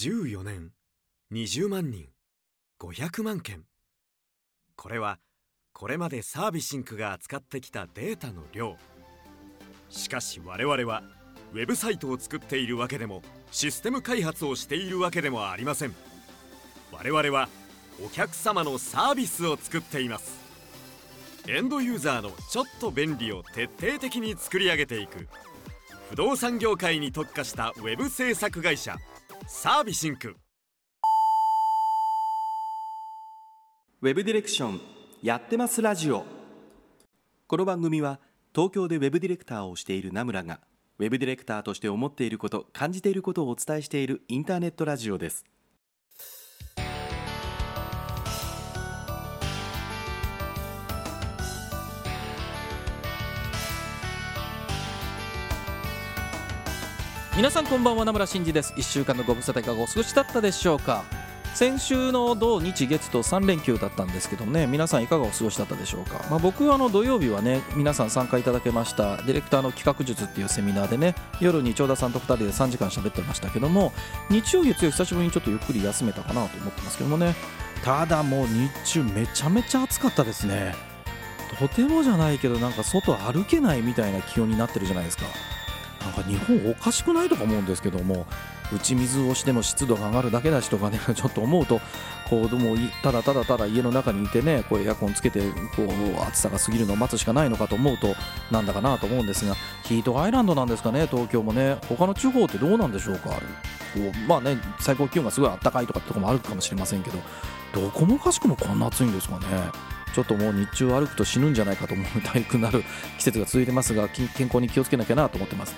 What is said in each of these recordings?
14年20万人500万件。これはこれまでサービシンクが扱ってきたデータの量。しかし我々はウェブサイトを作っているわけでもシステム開発をしているわけでもありません。我々はお客様のサービスを作っています。エンドユーザーのちょっと便利を徹底的に作り上げていく。不動産業界に特化したウェブ制作会社。サービシンク。ウェブディレクションやってますラジオ。この番組は東京でウェブディレクターをしている名村がウェブディレクターとして思っていること感じていることをお伝えしているインターネットラジオです。皆さんこんばんは名村真司です。1週間のご無沙汰いかがお過ごしだったでしょうか？先週の土日月と3連休だったんですけどね皆さんいかがお過ごしだったでしょうか、まあ、僕はあの土曜日はね皆さん参加いただけました。ディレクターの企画術っていうセミナーでね夜に長田さんと2人で3時間喋ってましたけども日曜月曜久しぶりにちょっとゆっくり休めたかなと思ってますけどもね。ただもう日中めちゃめちゃ暑かったですね。とてもじゃないけどなんか外歩けないみたいな気温になってるじゃないですかなんか日本おかしくないとか思うんですけども打ち水をしても湿度が上がるだけだしとかね ちょっと思うとこうでもただただただ家の中にいてねこうエアコンつけてこう暑さが過ぎるのを待つしかないのかと思うとなんだかなと思うんですがヒートアイランドなんですかね東京もね。他の地方ってどうなんでしょうかこうまあね最高気温がすごい暖かいとかってとこもあるかもしれませんけどどこもおかしくもこんな暑いんですかね。ちょっともう日中歩くと死ぬんじゃないかと思う体育になる季節が続いてますが健康に気をつけなきゃなと思ってます。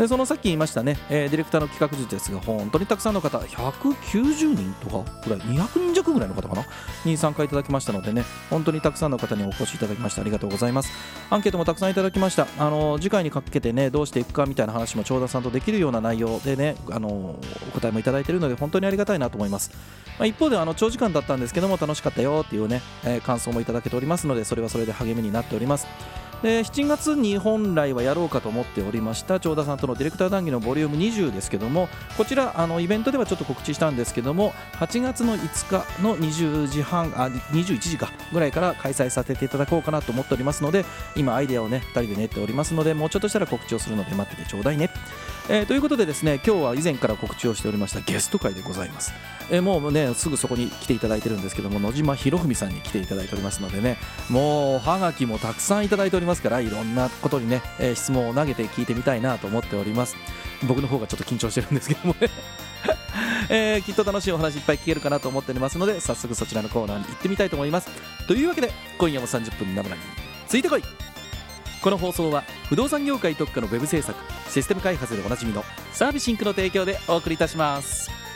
でそのさっき言いましたね、えー、ディレクターの企画術ですが本当にたくさんの方190人とかぐらい200人弱ぐらいの方かな？に参加いただきましたのでね本当にたくさんの方にお越しいただきましてありがとうございます。アンケートもたくさんいただきました。あの次回にかけてねどうしていくかみたいな話も長田さんとできるような内容でねあのお答えもいただいているので本当にありがたいなと思います、まあ、一方であの長時間だったんですけども楽しかったよっていうね、えー、感想もいただけておりますのでそれはそれで励みになっております。で7月に本来はやろうかと思っておりました長田さんとのディレクター談義のボリューム20ですけどもこちらあのイベントではちょっと告知したんですけども8月の5日の20時半あ21時かぐらいから開催させていただこうかなと思っておりますので今アイデアをね2人で練っておりますのでもうちょっとしたら告知をするので待っててちょうだいね、えー、ということでですね今日は以前から告知をしておりましたゲスト会でございます、えー、もうねすぐそこに来ていただいてるんですけども野島博文さんに来ていただいておりますのでねもうはがきもたくさんいただいておりますからいろんなことにね、えー、質問を投げて聞いてみたいなと思っております。僕の方がちょっと緊張してるんですけどもね。えー、きっと楽しいお話いっぱい聞けるかなと思っておりますので早速そちらのコーナーに行ってみたいと思います。というわけで今夜も30分生なについてこいこの放送は不動産業界特化のウェブ制作システム開発でおなじみのサービシンクの提供でお送りいたします。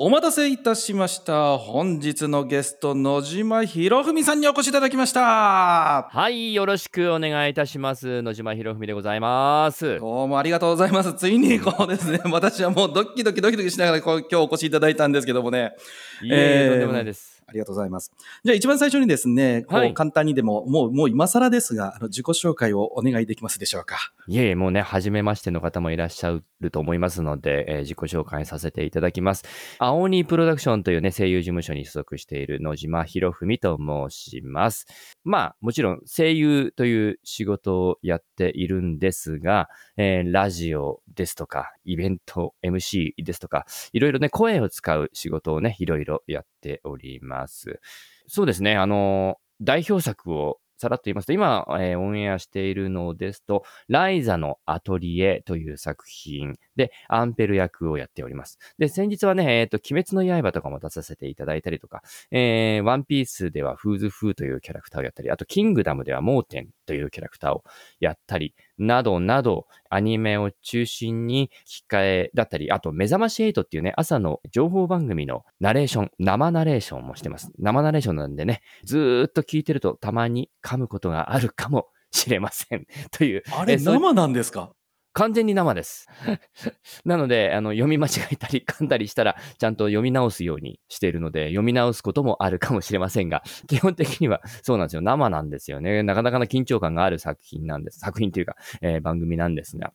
お待たせいたしました。本日のゲスト、野島博文さんにお越しいただきました。はい、よろしくお願いいたします。野島博文でございます。どうもありがとうございます。ついにこうですね、私はもうドキドキドキドキしながら今日お越しいただいたんですけどもね。いえ、えー、とんでもないです。ありがとうございます。じゃあ一番最初にですね、こう簡単にでも、はい、もう、もう今更ですが、あの自己紹介をお願いできますでしょうか？いえいえ、もうね、初めましての方もいらっしゃると思いますので、えー、自己紹介させていただきます。青鬼プロダクションというね、声優事務所に所属している野島博文と申します。まあ、もちろん声優という仕事をやっているんですが、えー、ラジオですとか、イベント MC ですとか、いろいろね、声を使う仕事をね、いろいろやっております。そうですね、あの、代表作をさらっと言いますと、今、えー、オンエアしているのですと、ライザのアトリエという作品で、アンペル役をやっております。で、先日はね、えっ、ー、と、鬼滅の刃とかも出させていただいたりとか、えー、ワンピースではフーズフーというキャラクターをやったり、あと、キングダムではモーテンというキャラクターをやったり、などなど、アニメを中心に機械だったり、あと、目覚まし8っていうね、朝の情報番組のナレーション、生ナレーションもしてます。生ナレーションなんでね、ずーっと聞いてるとたまに噛むことがあるかもしれません。という。あれ、生なんですか？完全に生です。なので、あの、読み間違えたり噛んだりしたら、ちゃんと読み直すようにしているので、読み直すこともあるかもしれませんが、基本的にはそうなんですよ。生なんですよね。なかなかな緊張感がある作品なんです。作品というか、えー番組なんですが、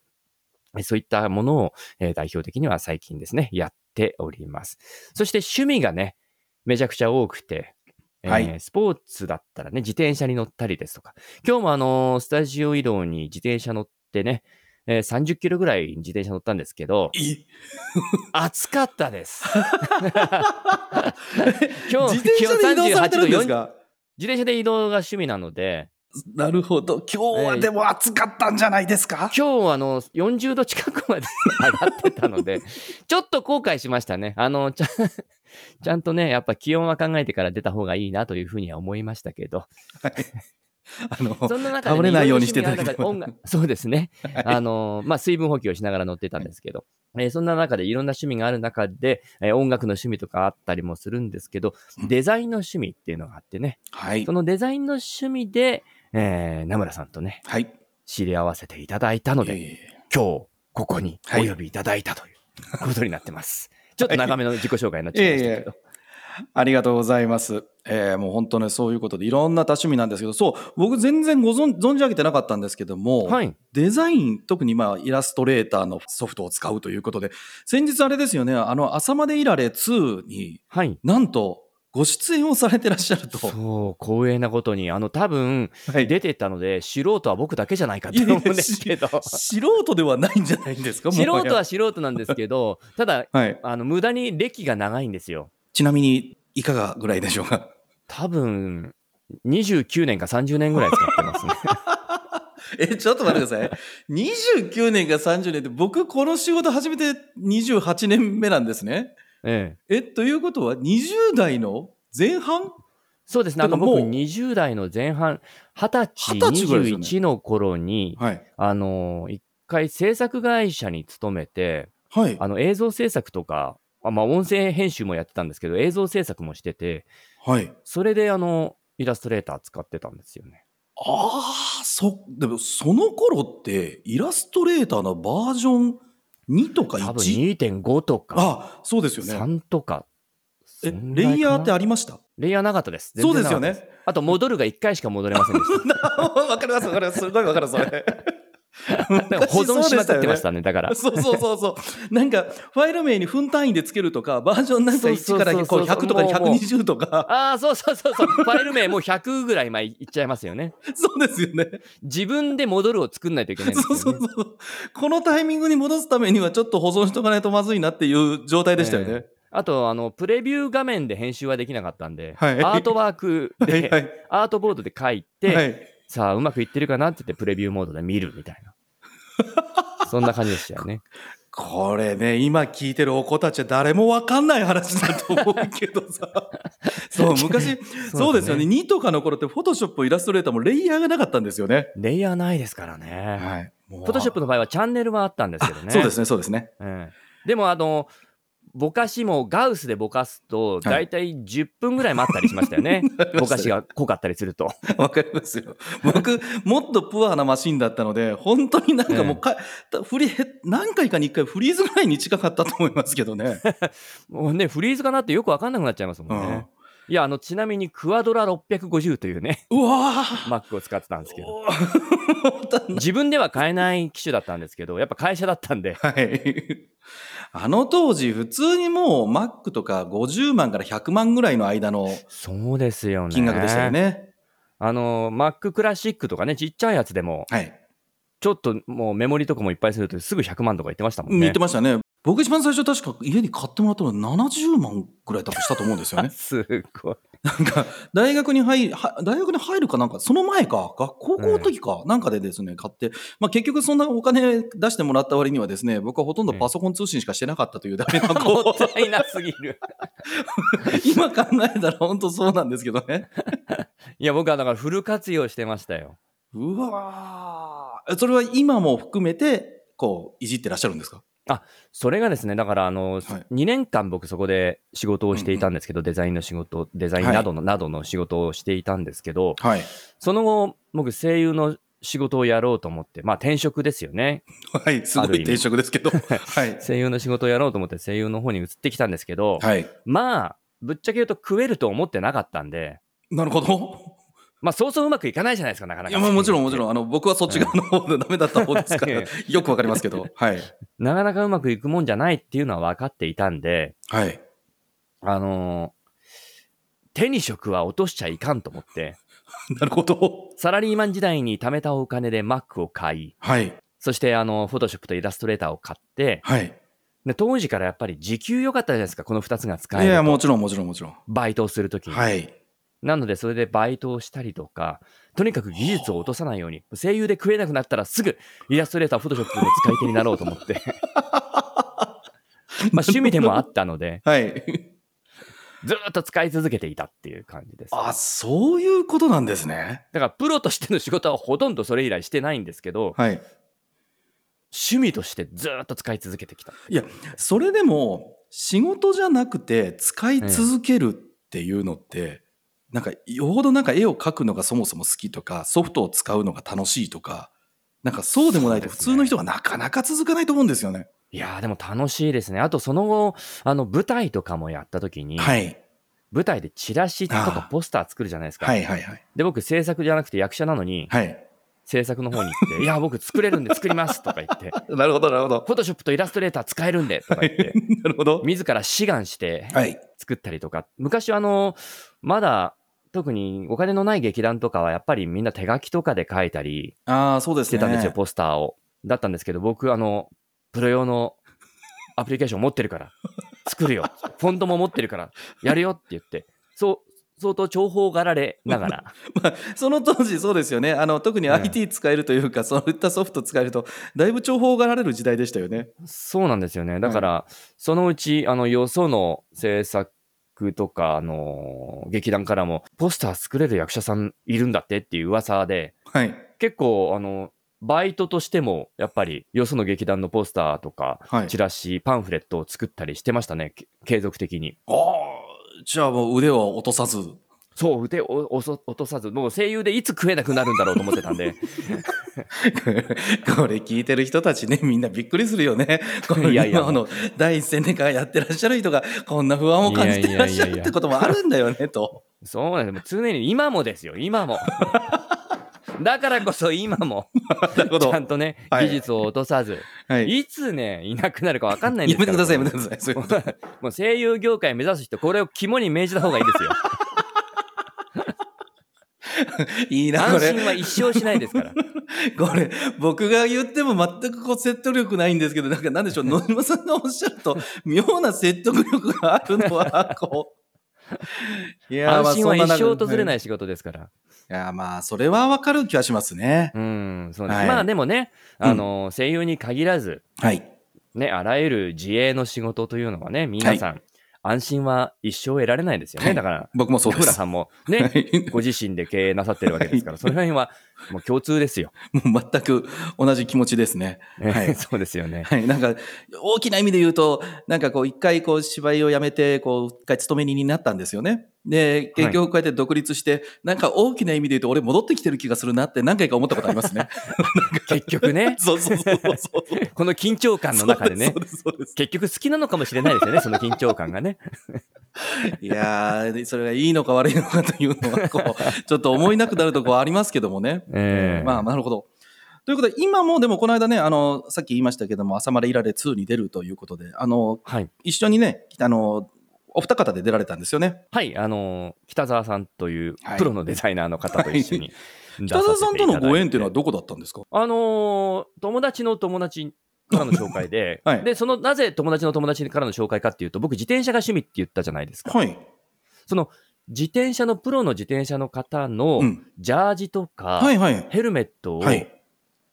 えそういったものを、えー代表的には最近ですね、やっております。そして趣味がね、めちゃくちゃ多くて、えーはいスポーツだったらね、自転車に乗ったりですとか、今日もあのースタジオ移動に自転車乗ってね、えー30キロぐらい自転車乗ったんですけど、い 暑かったです。今日、自転車で移動されてるんです気温38度か自転車で移動が趣味なので、なるほど。今日はでも暑かったんじゃないですか、今日あの40度近くまで 上がってたので、ちょっと後悔しましたね。あの、ちゃちゃんとね、やっぱ気温は考えてから出た方がいいなというふうには思いましたけど、あの、そんな中で、ね、倒れないようにしていただいていろいろ趣味がある中で音楽そうですね。あの、まあ、水分補給をしながら乗ってたんですけど、えーそんな中でいろんな趣味がある中で、えー音楽の趣味とかあったりもするんですけど、デザインの趣味っていうのがあってね、はいそ。のデザインの趣味で、えー名村さんとね、はい。知り合わせていただいたので、いえいえ今日ここにお呼びいただいたということになってます。ちょっと長めの自己紹介になっちゃいましたけど。ありがとうございます。えーもう本当ね、そういうことでいろんな多趣味なんですけど、そう、僕全然ご存存じ上げてなかったんですけども、はい。デザイン、特にまあイラストレーターのソフトを使うということで、先日あれですよね、あの、朝までいられ2にはい。なんとご出演をされてらっしゃると。そう、光栄なことに、あの、多分、はい出てたので、素人は僕だけじゃないかと思うんですけど、素人ではないんじゃないんですか？素人は素人なんですけど、ただ、はい。あの、無駄に歴が長いんですよ。ちなみに、いかがぐらいでしょうか？多分、29年か30年ぐらい使ってますね。え、ちょっと待ってください。29年か30年って、僕この仕事始めて28年目なんですね。ええ。え、ということは20代の前半？そうですね。あの、僕、てかもう20代の前半、20歳、20歳ぐらいですよね21の頃に、はい。あの、一回制作会社に勤めて、はい。あの映像制作とか、あまあ、音声編集もやってたんですけど、映像制作もしてて、はい。それであのイラストレーター使ってたんですよね。ああ、そ、でもその頃って、イラストレーターのバージョン2とか多分 1? 2.5とかあそうですよね。3とか。え、レイヤーってありました？レイヤーなかったです。そうですよね。あと戻るが1回しか戻れませんでした。わかりますわかります。すごいわかる、それ。保存しまくってましたね、だから。そうそうそうそう。なんか、ファイル名に分単位でつけるとか、バージョンなんかそう1からそうそうそうこう100とかもうもう120とか、ああ、そうそうそうそう。ファイル名もう100ぐらい前いっちゃいますよね。そうですよね。自分で戻るを作んないといけないんですそうよね。そうそう。このタイミングに戻すためにはちょっと保存しとかないとまずいなっていう状態でしたよね。あと、あの、プレビュー画面で編集はできなかったんで、はいアートワークで、はいはい。アートボードで書いて、はい。さあ、うまくいってるかなって言って、プレビューモードで見るみたいな。そんな感じでしたよね。これね、今聞いてるお子たちは誰もわかんない話だと思うけどさ。そう、昔、そうですよね。2とかの頃って、フォトショップ、イラストレーターもレイヤーがなかったんですよね。レイヤーないですからね。はい。フフォトショップの場合はチャンネルはあったんですけどね。そうですね、そうですね。ええでも、あの、ぼかしもガウスでぼかすと、だいたい10分ぐらい待ったりしましたよね。ぼかしが濃かったりすると。わかりますよ。僕、もっとプアなマシンだったので、本当になんかもうか、フリ何回かに一回フリーズぐらいに近かったと思いますけどね。もうね、フリーズかなってよくわかんなくなっちゃいますもんね。いや、あの、ちなみに、クアドラ650というね、うわー Mac を使ってたんですけど、自分では買えない機種だったんですけど、やっぱ会社だったんで、はい。あの当時、普通にもう Mac とか50万から100万ぐらいの間のそうですよね。金額でしたよ。ね。あの、Mac クラシックとかね、ちっちゃいやつでも、はい。ちょっともうメモリとかもいっぱいするとすぐ100万とか言ってましたもんね。言ってましたね。僕一番最初確か家に買ってもらったのは70万ぐらい多分したと思うんですよね。すごい。なんか、大学に入る、は大学に入るかなんか、その前か、学高校の時か、なんかでですね、買って、まあ結局そんなお金出してもらった割にはですね、僕はほとんどパソコン通信しかしてなかったというダメなも子ったいなすぎる。今考えたら本当そうなんですけどね。いや、僕はだからフル活用してましたよ。うわーそれは今も含めて、こう、いじってらっしゃるんですか？それがですね、だからあの、はい2年間僕そこで仕事をしていたんですけど、デザインの仕事、デザインなどの、などの仕事をしていたんですけど、はい。その後、僕声優の仕事をやろうと思って、まあ転職ですよね。はい、すごい転職ですけど。はい。声優の仕事をやろうと思って声優の方に移ってきたんですけど、はい。まあ、ぶっちゃけ言うと食えると思ってなかったんで、なるほど。まあそうそううまくいかないじゃないですか、なかないか。や、まあもちろんもちろん、あの、僕はそっち側の方でダメだった方ですから、えよくわかりますけど。はい。なかなかうまくいくもんじゃないっていうのは分かっていたんで、はい。あのー手に職は落としちゃいかんと思って、なるほど。サラリーマン時代に貯めたお金で Mac を買い、はい。そしてあの、フォトショップとイラストレーターを買って、はい。で当時からやっぱり時給良かったじゃないですか、この2つが使えるいや、と。もちろんもちろんもちろん。バイトをするときに。はい。なので、それでバイトをしたりとか、とにかく技術を落とさないように、声優で食えなくなったらすぐイラストレーター、フォトショップの使い手になろうと思って。まあ趣味でもあったので、はい。ずーっと使い続けていたっていう感じです。あ、そういうことなんですね。だからプロとしての仕事はほとんどそれ以来してないんですけど、はい。趣味としてずーっと使い続けてきた。いや、それでも、仕事じゃなくて、使い続けるっていうのって、なんか、よほどなんか絵を描くのがそもそも好きとか、ソフトを使うのが楽しいとか、なんかそうでもないと普通の人がなかなか続かないと思うんですよね。いやーでも楽しいですね。あとその後、あの舞台とかもやった時に、はい。舞台でチラシとあかポスター作るじゃないですか。はいはいはい。で、僕制作じゃなくて役者なのに、はい。制作の方に行って、いや、僕作れるんで作りますとか言って、なるほどなるほど。フォトショップとイラストレーター使えるんでとか言って、なるほど。自ら志願してはい。作ったりとか、昔はあの、まだ特にお金のない劇団とかはやっぱりみんな手書きとかで書いたりああ、そうですね。してたんですよ、ポスターを。だったんですけど、僕、あの、プロ用のアプリケーション持ってるから、作るよ。フォントも持ってるから、やるよって言って、そう、相当重宝がられながら、まあ、その当時そうですよね。あの、特に IT 使えるというか、そういったソフト使えると、だいぶ重宝がられる時代でしたよね。そうなんですよね。だから、そのうち、あの、よその制作とか、あの、劇団からも、ポスター作れる役者さんいるんだってっていう噂で、はい。結構、あの、バイトとしても、やっぱり、よその劇団のポスターとか、はい。チラシ、パンフレットを作ったりしてましたね、け継続的に。ああ、じゃあもう腕を落とさず。そう、腕を落とさず、もう声優でいつ食えなくなるんだろうと思ってたんで、これ聞いてる人たちね、みんなびっくりするよね。このいやいや今の第一線でやってらっしゃる人が、こんな不安を感じてらっしゃるってこともあるんだよね、と。そうなんです。常に今もですよ、今も。だからこそ今も。ちゃんとね、はい技術を落とさず、はい。いつね、いなくなるか分かんないんですからやめてください、やめてください。もう声優業界目指す人、これを肝に銘じた方がいいですよ。いいな、これ。安心は一生しないですから。これ、僕が言っても全くこう説得力ないんですけど、なんかなんでしょう、野島さんがおっしゃると、妙な説得力があるのは、こう。いや安心は一生訪れい。ない仕事ですから。いや、まあ、それはわかる気はしますね。うん、そうです。はいまあでもね、あの、声優に限らず、はい。ね、あらゆる自営の仕事というのはね、皆さん、安心は一生得られないですよね。はいだから、僕もそうです。さんもはね、いご自身で経営なさってるわけですから、その辺はもう共通ですよ。もう全く同じ気持ちですね。はい。そうですよね。はい。なんか、大きな意味で言うと、なんかこう、一回こう、芝居をやめて、こう、一回勤め人になったんですよね。で、結局こうやって独立して、なんか大きな意味で言うと、俺戻ってきてる気がするなって何回か思ったことありますね。結局ね、そうそうそうそう。この緊張感の中でね。結局好きなのかもしれないですよね、その緊張感がね。いやー、それがいいのか悪いのかというのは、こう、ちょっと思いなくなるとこはありますけどもね。ええまあ、なるほど。ということで、今もでもこの間ね、あの、さっき言いましたけども、朝までいられ2に出るということで、あの、はい。一緒にね、あの、お二方で出られたんですよね。はい、あのー北澤さんというはいプロのデザイナーの方と一緒に出北澤さんとのご縁っていうのはどどこだったんですか？あのー友達の友達からの紹介で、はいで、その、なぜ友達の友達からの紹介かっていうと、僕、自転車が趣味って言ったじゃないですか。はい。その、自転車の、プロの自転車の方のうん。ジャージとか、はいはい。ヘルメットをはい。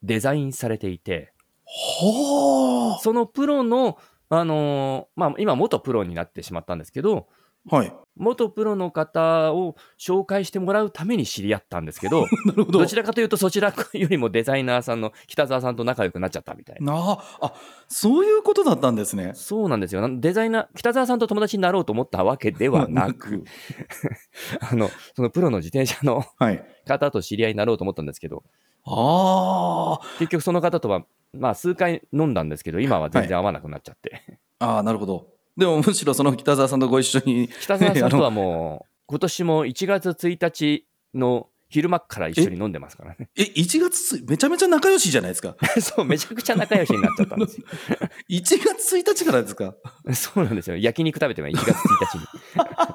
デザインされていて、はそのプロの、あのーまあ、今、元プロになってしまったんですけど、あ。はい。元プロの方を紹介してもらうために知り合ったんですけど、なるほど。どちらかというとそちらよりもデザイナーさんの北澤さんと仲良くなっちゃったみたいな。なあ、あ、そういうことだったんですね。そうなんですよ。デザイナー、北澤さんと友達になろうと思ったわけではなく、あの、そのプロの自転車のはい。方と知り合いになろうと思ったんですけど、あ結局その方とは、まあ数回飲んだんですけど、今は全然会わなくなっちゃって。あ、ああ、なるほど。でもむしろその北澤さんとご一緒に。北澤さんとねはもう、今年も1月1日の昼間っから一緒に飲んでますからね。え、1月つ、めちゃめちゃ仲良しじゃないですか。そう、めちゃくちゃ仲良しになっちゃったんですよ。1月1日からですか。そうなんですよ。焼肉食べても1月1日に。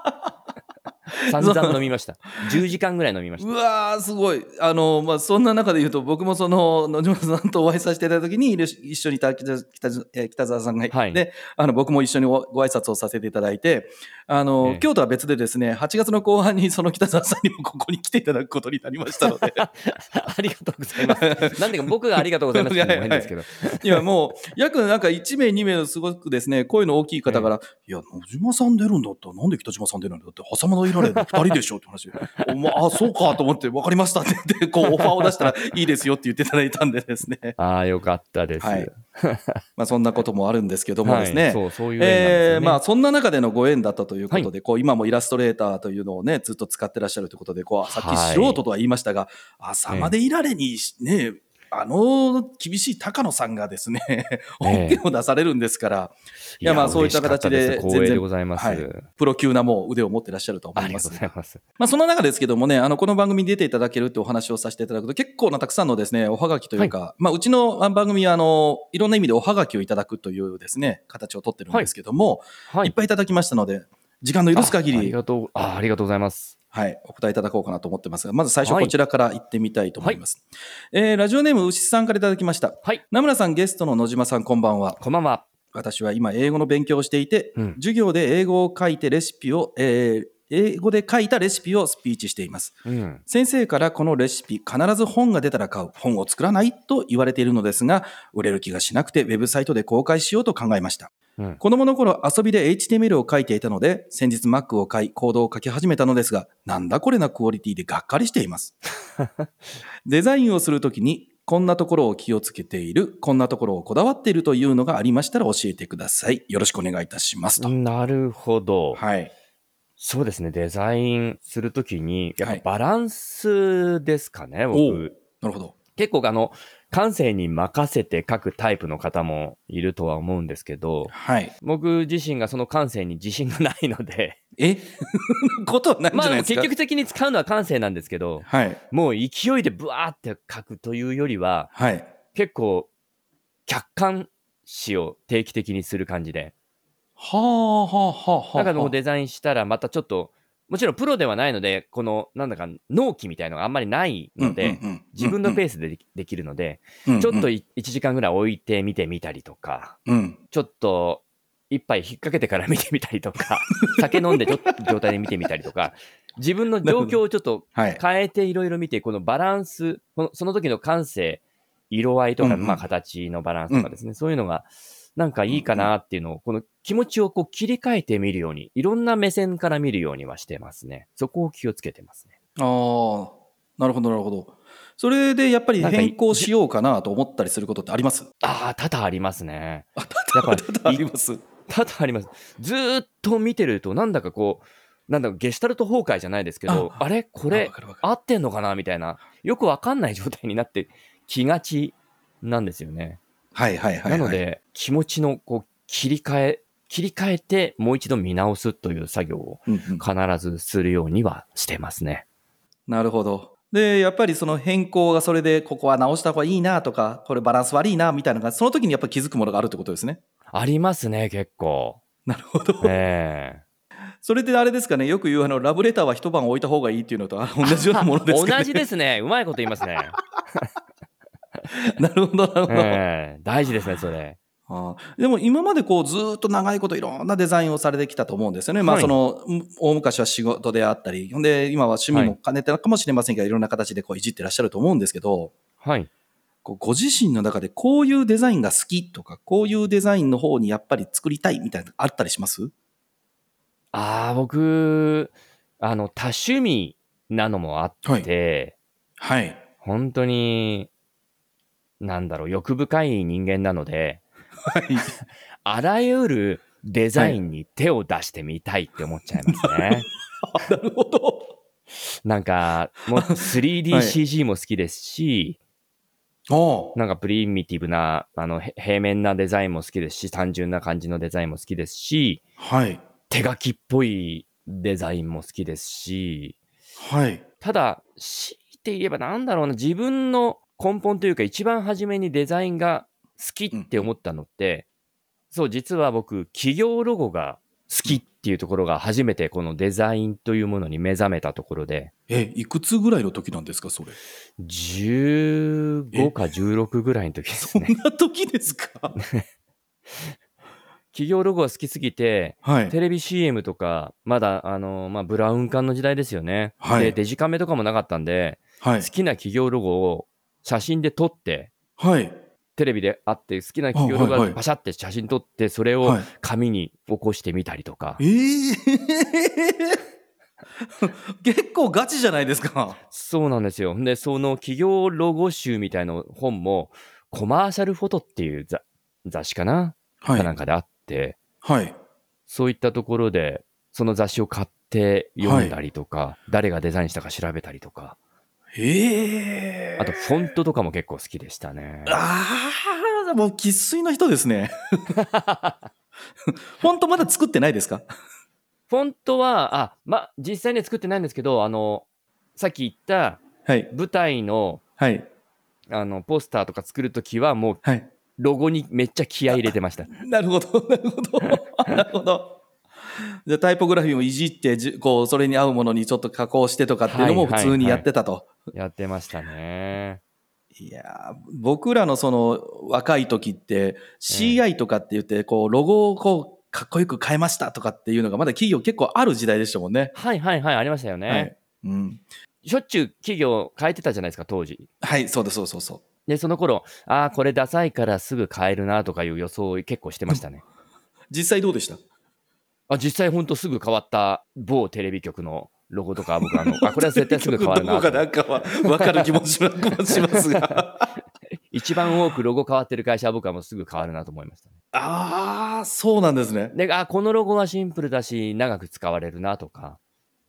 散々飲みました。10時間ぐらい飲みました。うわー、すごい。あの、まあ、そんな中で言うと、僕もその、野島さんとお会いさせていただいた時に、一緒にいた北北えー北澤さんがいて、はいで、あの、僕も一緒にごご挨拶をさせていただいて、あの、ええ今日とは別でですね、8月の後半にその北澤さんにもここに来ていただくことになりましたので、ありがとうございます。なんでか僕がありがとうございますって言うのも 変ですけど。いや、もう、約なんか1名、2名のすごくですね、声の大きい方から、いや、野島さん出るんだったら、なんで北島さん出るんだって、挟まないられる2人でしょ？って話。おまあ、そうかと思って、わかりましたって言って、こう、オファーを出したらいいですよって言っていただいたんでですね。ああ、よかったです。はいまあ、そんなこともあるんですけどもですね。はいそう、そういうね。えーまあ、そんな中でのご縁だったということで、こう今もイラストレーターというのをね、ずっと使ってらっしゃるということで、こうさっきはい素人とは言いましたが、朝までいられにね、あの厳しい高野さんがですね、音源を出されるんですから、いやまあそういった形で嬉しかったす光栄でございます。はいプロ級なもう腕を持ってらっしゃると思いますありがとうご。ざいます。まあ、その中ですけどもね、あの、この番組に出ていただけるってお話をさせていただくと、結構なたくさんのですね、おはがきというか、まあ、うちのあ番組は、あの、いろんな意味でおはがきをいただくというですね、形をとってるんですけども、、はいい。っぱいいただきましたので、時間の許す限あありり、がとう、あありがとうございます。はい、お答えいただこうかなと思ってますが、まず最初はいこちらから行ってみたいと思います。えーラジオネーム牛さんからいただきました。はい。名村さん、ゲストの野島さん、こんばんは。こんばんは。私は今、英語の勉強をしていて、うん授業で英語を書いてレシピを、えー英語で書いたレシピをスピーチしています。うん。先生からこのレシピ必ず本が出たら買う本を作らないと言われているのですが売れる気がしなくてウェブサイトで公開しようと考えましたうん。子供の頃遊びで HTML を書いていたので先日 Mac を買いコードを書き始めたのですがなんだこれなクオリティでがっかりしています デザインをするときにこんなところを気をつけているこんなところをこだわっているというのがありましたら教えてくださいよろしくお願いいたしますと、なるほど。はいそうですね。デザインするときに、やっはいぱバランスですかね、お僕う。なるほど結構あの、感性に任せて書くタイプの方もいるとは思うんですけど、はい。僕自身がその感性に自信がないので、え？ことはないんじゃないですか、結局的に使うのは感性なんですけど、はい。もう勢いでブワーって書くというよりは、はい。結構客観視を定期的にする感じで、はあはあはあはあ。だからもうデザインしたらまたちょっと、もちろんプロではないので、このなんだか納期みたいのがあんまりないので、自分のペースでできるので、スちょっと1時間ぐらい置いて見てみたりとか、うん、ちょっと一杯引っ掛けてから見てみたりとか、酒飲んでちょっと状態で見てみたりとか、自分の状況をちょっとはい。変えていろいろ見て、このバランス、その時の感性、色合いとか、まあ形のバランスとかですね、そういうのがなんかいいかなっていうのを、この気持ちをこう切り替えてみるように、いろんな目線から見るようにはしてますね。そこを気をつけてますね。ああ、なるほど、なるほど。それでやっぱり変更しようかなと思ったりすることってあります？ああ、多々ありますね。あ、多々あります。多々あります。ずーっと見てると、なんだかこう、なんだかゲシュタルト崩壊じゃないですけど、あれ？ここれ、合ってんのかな？みたいな、よくわかんない状態になってきがちなんですよね。はいはいはい、はい。なの、で、気持ちのこう切り替え、切り替えてもう一度見直すという作業をうんうん、必ずするようにはしてますね。なるほど。で、やっぱりその変更がそれで、ここは直した方がいいなとか、これバランス悪いなみたいなのが、その時にやっぱ気づくものがあるってことですね。ありますね、結構。なるほど。えそれであれですかね、よく言うあの、ラブレターは一晩置いた方がいいっていうのとあ同じようなものえですかね。同じですね。うまいこと言いますね。なるほど、なるほど。ええ大事ですね、それ。ああでも今までこうずーっと長いこといろんなデザインをされてきたと思うんですよね。まあはいその、うん大昔は仕事であったり、ほんで今は趣味も兼ねてるかもしれませんが、い、ろんな形でこういじってらっしゃると思うんですけど、はい。こうご自身の中でこういうデザインが好きとか、こういうデザインの方にやっぱり作りたいみたいなのあったりします？ああ、僕、あの、多趣味なのもあって、はい。本当に、なんだろう、欲深い人間なので、はい。あらゆるデザインに手を出してみたいって思っちゃいますね。あなるほど。なんか、もう 3DCG も好きですし、おなんかプリミティブな、あの、へ平面なデザインも好きですし、単純な感じのデザインも好きですし、はい。手書きっぽいデザインも好きですし、はい。ただ、強いて言えばなんだろうな、自分の根本というか一番初めにデザインが好きって思ったのって、そう、実は僕、企業ロゴが好きっていうところが初めてこのデザインというものに目覚めたところで、え、いくつぐらいの時なんですか、それ？15か16ぐらいの時ですそんね。な時ですか？企業ロゴが好きすぎて、はい。テレビ CM とか、まだ、あの、まあ、ブラウン管の時代ですよね。はいで、デジカメとかもなかったんで、はい好。きな企業ロゴを写真で撮って、はい。テレビであって好きな企業ロゴあはいはい。がパシャって写真撮って、それをはい。紙に起こしてみたりとか、ええ 結構ガチじゃないですか。そうなんですよ。で、その企業ロゴ集みたいな本も、コマーシャルフォトっていう雑雑誌かな、はかなんかであって、はい。そういったところで、その雑誌を買って読んだりとか、誰がデザインしたか調べたりとか、ええあとフォントとかも結構好きでしたね。ああ、もう生粋の人ですね。フォントまだ作ってないですか？フォントは、あ、ま、実際には作ってないんですけど、あの、さっき言ったはい。舞台の、はい。あの、ポスターとか作るときは、もう、はい。ロゴにめっちゃ気合い入れてました。なるほど、なるほど。なるほど。じゃあタイポグラフィーもいじってじ、こう、それに合うものにちょっと加工してとかっていうのもはい普通にやってたと。やってましたね。いやー僕らのその若い時って CI とかって言って、こう、ロゴをこう、かっこよく変えましたとかっていうのがまだ企業結構ある時代でしたもんね。はいはいはい、ありましたよね。はい。うん。しょっちゅう企業変えてたじゃないですか、当時。はい、そうです、そうそうそう。で、その頃、ああ、これダサいからすぐ変えるなとかいう予想を結構してましたね。実際どうでした？あ実際ほんとすぐ変わった某テレビ局のロゴとか僕あの、あ、これは絶対すぐ変わるなどことかなんかは分かる気もしますが。一番多くロゴ変わってる会社は僕はもうすぐ変わるなと思いましたね。ああ、そうなんですね。で、あ、このロゴはシンプルだし、長く使われるなとか、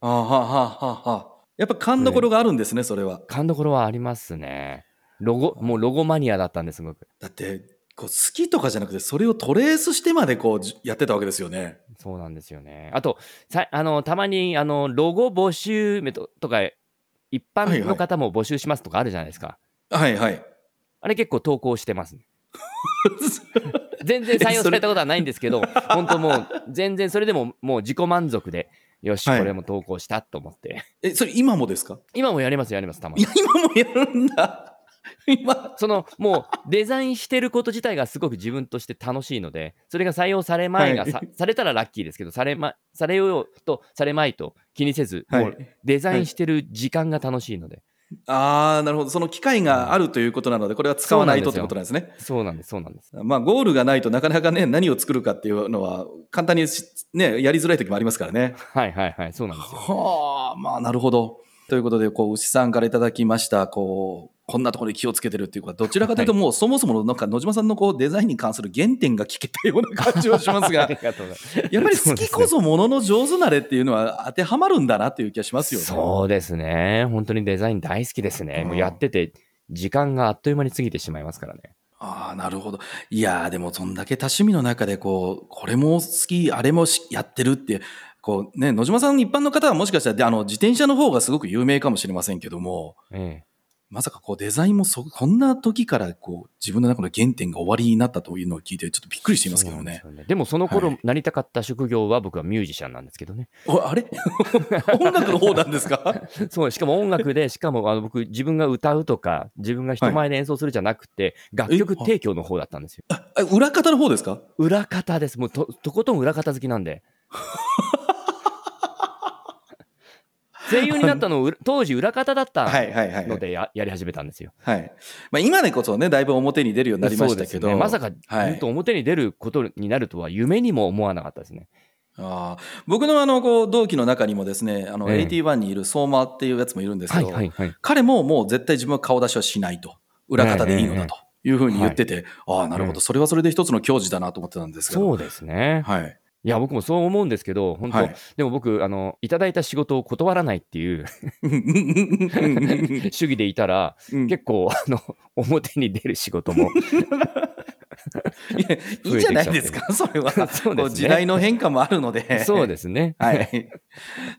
あーはあはあはあはあ。やっぱ勘どころがあるんですね、それは。勘どころはありますね。ロゴ、もうロゴマニアだったんです、すごく。だって、こう好きとかじゃなくて、それをトレースしてまでこうじやってたわけですよね。そうなんですよね。あと、さあの、たまに、あの、ロゴ募集メととか、一般の方も募集しますとかあるじゃないですか。はいはい。あれ結構投稿してますね。全然採用されたことはないんですけど、本当もう、全然それでももう自己満足で、よし、はいこれも投稿したと思って。え、それ今もですか？今もやります、やります、たまに今もやるんだ。今。そのもうデザインしてること自体がすごく自分として楽しいのでそれが採用されまいが、はいさされたらラッキーですけどされ,、ま、されようとされまいと気にせず、はいもうデザインしてる時間が楽しいので、ああ、なるほど。その機会があるということなので、これは使わないとってことなんですね。そうなんですそうなんですまあ、ゴールがないとなかなかね、何を作るかっていうのは、簡単にしね、やりづらい時もありますからね。はいはいはいそうなんですよはあ、まあ、なるほど。ということで、こう、牛さんからいただきました、こう、こんなところに気をつけてるっていうか、どちらかというと、もう、そもそもの、なんか、野島さんのこう、デザインに関する原点が聞けたような感じはします あがやっぱり好きこそものの上手なれっていうのは当てはまるんだなっていう気がしますよね。そうですね。本当にデザイン大好きですね、うん。もうやってて時間があっという間に過ぎてしまいますからね。ああ、なるほど。いやーでもそんだけ多趣味の中でこう、これも好き、あれもしやってるって、こうね、野島さん一般の方はもしかしたらであの自転車の方がすごく有名かもしれませんけども、ええまさかこうデザインもそこんな時からこう自分の中の原点が終わりになったというのを聞いてちょっとびっくりしていますけどね。ですよでもその頃、はいなりたかった職業は僕はミュージシャンなんですけどね。おあれ？音楽の方なんですか？そう、しかも音楽で、しかもあの僕、自分が歌うとか、自分が人前で演奏するじゃなくて、楽曲提供の方だったんですよ。あ裏方の方ですか？裏方です。もうと、とことん裏方好きなんで。声優になったのう 当時裏方だった。のでややり始めたんですよ。はい。まあ今でこそね、だいぶ表に出るようになりましたけど。ねまさか、はい本当表に出ることになるとは夢にも思わなかったですね。ああ僕のあのこう同期の中にもですね、あのええ81にいる相馬っていうやつもいるんですけど。彼ももう絶対自分は顔出しはしないと。裏方でいいのだというふうに言ってて、ああ、なるほど、それはそれで一つの矜持だなと思ってたんですけど。そうですね。はい。いや、僕もそう思うんですけど、本当、はいでも僕、あの、いただいた仕事を断らないっていう 主義でいたら、うん結構、あの、表に出る仕事も、いやいいじゃないですか、それは。そうですね時代の変化もあるので。そうですね。はい。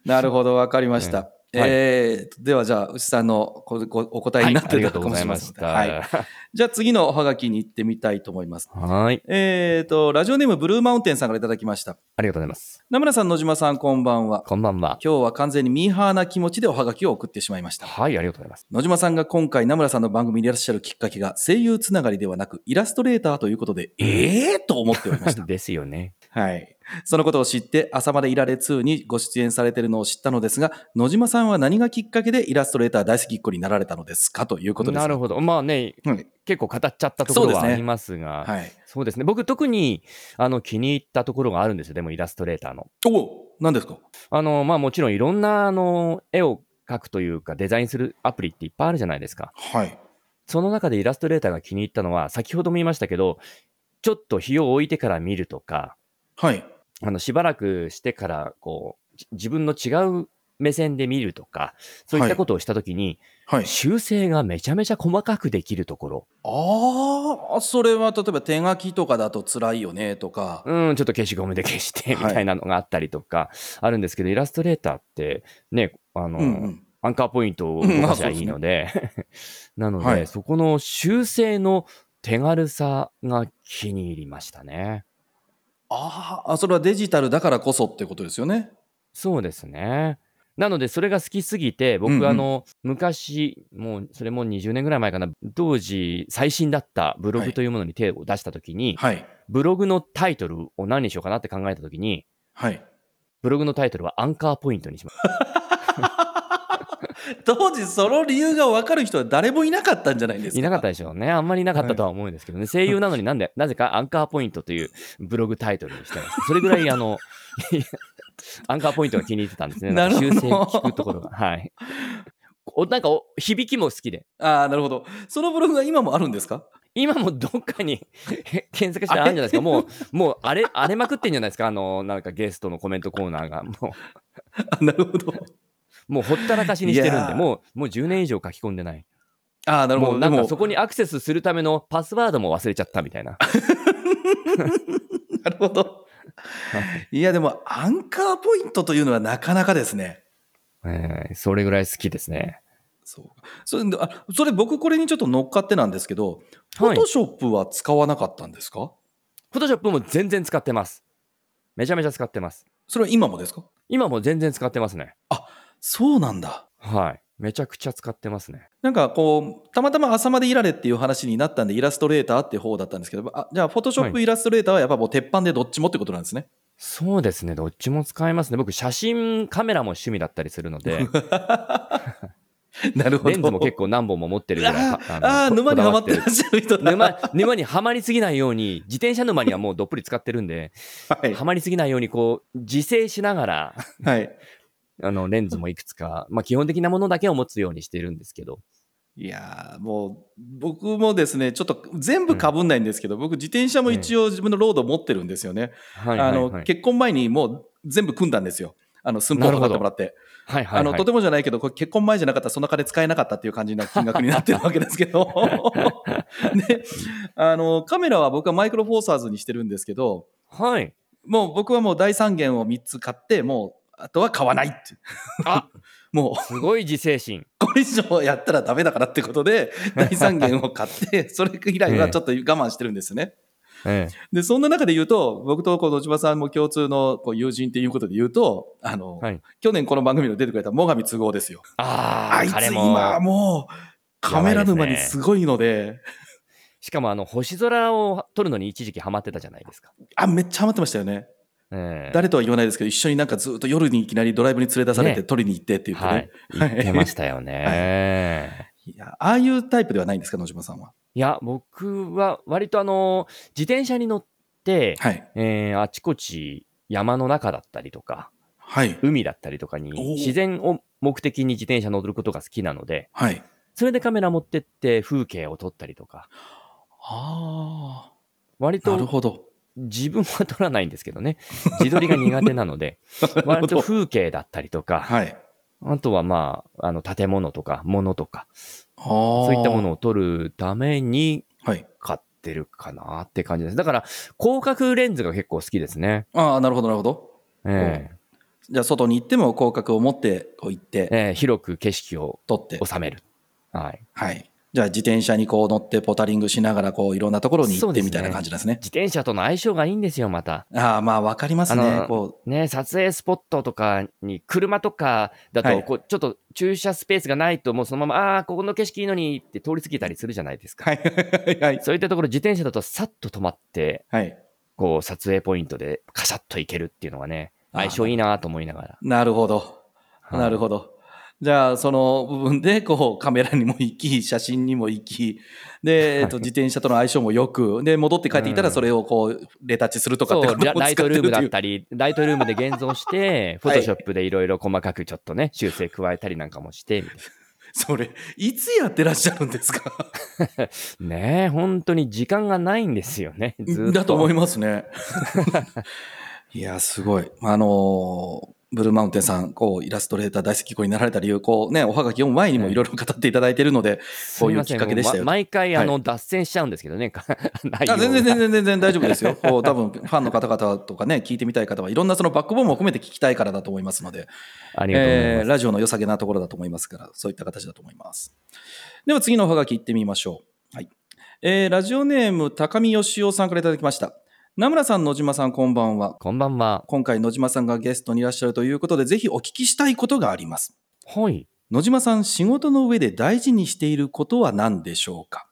なるほど、わかりました。はいえーでは、じゃあ、牛さんのお答えになってたかもしれません。はい。た。じゃあ、次のおはがきに行ってみたいと思います。はい。えーと、ラジオネームブルーマウンテンさんからいただきました。ありがとうございます。名村さん、野島さん、こんばんは。こんばんは。今日は完全にミーハーな気持ちでおはがきを送ってしまいました。はい、ありがとうございます。野島さんが今回名村さんの番組にいらっしゃるきっかけが声優つながりではなくイラストレーターということで、ええー、と思っておりました。ですよね。はい。そのことを知って、朝までいられ2にご出演されているのを知ったのですが、野島さんは何がきっかけでイラストレーター大好きっ子になられたのですか？ということです。なるほど。まあね、はい。結構語っちゃったところはありますが、はい。そうですね。僕特にあの気に入ったところがあるんですよ。でもイラストレーターの。お何ですか？あの、まあもちろんいろんなあの絵を描くというかデザインするアプリっていっぱいあるじゃないですか。はい。その中でイラストレーターが気に入ったのは、先ほども言いましたけど、ちょっと日を置いてから見るとか、はい。あのしばらくしてからこうじ自分の違う目線で見るとか、そういったことをしたときに、はい。修正がめちゃめちゃ細かくできるところ、ああ、それは例えば手書きとかだと辛いよねとか。うん、ちょっと消しゴムで消してみはいたいなのがあったりとかあるんですけど、イラストレーターってね、あの、うんうん。アンカーポイントを動かしゃいいので、なので、はいそこの修正の手軽さが気に入りましたね。あーあ、それはデジタルだからこそってことですよね。そうですね。なので、それが好きすぎて、僕、うんうんあの、昔、もう、それも20年ぐらい前かな、当時、最新だったブロはいグというものに手を出したときに、はい。ブログのタイトルを何にしようかなって考えたときに、はい。ブログのタイトルはアンカーポイントにしました。当時その理由が分かる人は誰もいなかったんじゃないですか？いなかったでしょうね。あんまりいなかったとは思うんですけどね。声優なのになんで、なぜかアンカーポイントというブログタイトルにしてます。それぐらい、あの、アンカーポイントが気に入ってたんですね。修正聞くところが。はい。おなんかお響きも好きで。ああ、なるほど。そのブログが今もあるんですか？今もどっかに 検索したらあるんじゃないですか。もう、もう荒れ、荒れまくってんじゃないですか？あの、なんかゲストのコメントコーナーが。も あなるほど。う、もうほったらかしにしてるんで、もう、もう10年以上書き込んでない。ああ、なるほど。もうなんかそこにアクセスするためのパスワードも忘れちゃったみたいな。なるほど。いや、でも、アンカーポイントというのはなかなかですね。えーそれぐらい好きですね。そうそれであそれ僕これにちょっと乗っかってなんですけど、フはいォトショップは使わなかったんですか？フォトショップも全然使ってます。めちゃめちゃ使ってます。それは今もですか？今も全然使ってますね。そうなんだ。はい。めちゃくちゃ使ってますね。なんかこう、たまたま朝までいられっていう話になったんで、イラストレーターって方だったんですけど、あじゃあ、フォトショップ、はイラストレーターはやっぱもう鉄板でどっちもってことなんですね。そうですね。どっちも使えますね。僕、写真、カメラも趣味だったりするので、なるほど。レンズも結構何本も持ってるぐらい。ああ沼にはまってらっしゃる人だ。沼沼にはまりすぎないように、自転車沼にはもうどっぷり使ってるんで、はい。はまりすぎないように、こう、自制しながら、はい。あの、レンズもいくつか、まあ、基本的なものだけを持つようにしてるんですけど。いやーもう、僕もですね、ちょっと全部かぶんないんですけど、僕、自転車も一応自分のロード持ってるんですよね。はいはい、あの、はい。結婚前にもう全部組んだんですよ。あの、寸法を測ってもらって。はいはい、あの、はいとてもじゃないけど、これ結婚前じゃなかったらその金使えなかったっていう感じな金額になってるわけですけど。で、あの、カメラは僕はマイクロフォーサーズにしてるんですけど、はい。もう僕はもう第三元を3つ買って、もう、あとは買わないって。あ もう、すごい自制心。これ以上やったらダメだからってことで、第三元を買って、それ以来はちょっと我慢してるんですよね。ええ、で、そんな中で言うと、僕とこう野島さんも共通のこう友人っていうことで言うと、あの、はい去年この番組に出てくれた最上都合ですよ。ああ、あいつ今もうカメラ沼にすごいので、しかもあの星空を撮るのに一時期ハマってたじゃないですか。あ、めっちゃハマってましたよね。ええ誰とは言わないですけど、一緒になんかずっと夜にいきなりドライブに連れ出されてね撮りに行ってって言ってね。はい。言ってましたよね。いや、ああいうタイプではないんですか、野島さんは？いや、僕は割とあの、自転車に乗って、はい。えーあちこち山の中だったりとか、はい。海だったりとかに自然を目的に自転車乗ることが好きなので、はい。それでカメラ持ってって風景を撮ったりとか、あ割あ、なるとほど。自分は撮らないんですけどね。自撮りが苦手なので、割と風景だったりとか、はい。あとはまあ、あの、建物とか、物とか、そそういったものを撮るためにはい。買ってるかなって感じです。だから、広角レンズが結構好きですね。ああ、なるほど、なるほど。ええじゃあ、外に行っても広角を持って、こう行って、ええ広く景色を撮って。収める。はい。はい。じゃあ、自転車にこう乗ってポタリングしながら、こう、いろんなところに行ってみたいな感じなんですね。自転車との相性がいいんですよ、また。ああ、まあ、わかりますあね。のこね、撮影スポットとかに、車とかだと、はいこう、ちょっと駐車スペースがないと、もうそのまま、ああー、ここの景色いいのにって通り過ぎたりするじゃないですう。か。はい。はい。そういったところ、自転車だとさっと止まって、はい。こう、撮影ポイントでカシャッといけるっていうのがね、相性いいなと思いながら。なるほど。はいなるほど。じゃあ、その部分で、こう、カメラにも行き、写真にも行き、で、えっと、自転車との相性もよく、で、戻って帰ってきたら、うんそれをこう、レタッチするとかってそうラ、ライトルームだっり。たり、ライトルームで現像して、フォトショップでいろいろ細かくちょっとね、修正加えたりなんかもして、みたい それ、いつやってらっしゃるんですか？な ねえ、本当に時間がないんですよね。ずっと。だと思いますね。いや、すごい。あのーブルーマウンテンさん、こう、イラストレーター大好き子になられた理由、こうね、おはがき読む前にもいろいろ語っていただいているので、こういうきっかけでしたよま毎回、あの、は脱線しちゃうんですけどね、あ 全然全然全然大丈夫ですよ。こう多分ファンの方々とかね、聞いてみたい方はいろんなそのバックボーンも含めて聞きたいからだと思いますので、ありがとうございます。えーラジオの良さげなところだと思いますから、そういった形だと思います。では次のおはがき行ってみましょう。はい。えーラジオネーム高見義雄さんからいただきました。名村さん、野島さん、こんばんは。こんばんは。今回野島さんがゲストにいらっしゃるということで、ぜひお聞きしたいことがあります。はい。野島さん、仕事の上で大事にしていることは何でしょうか？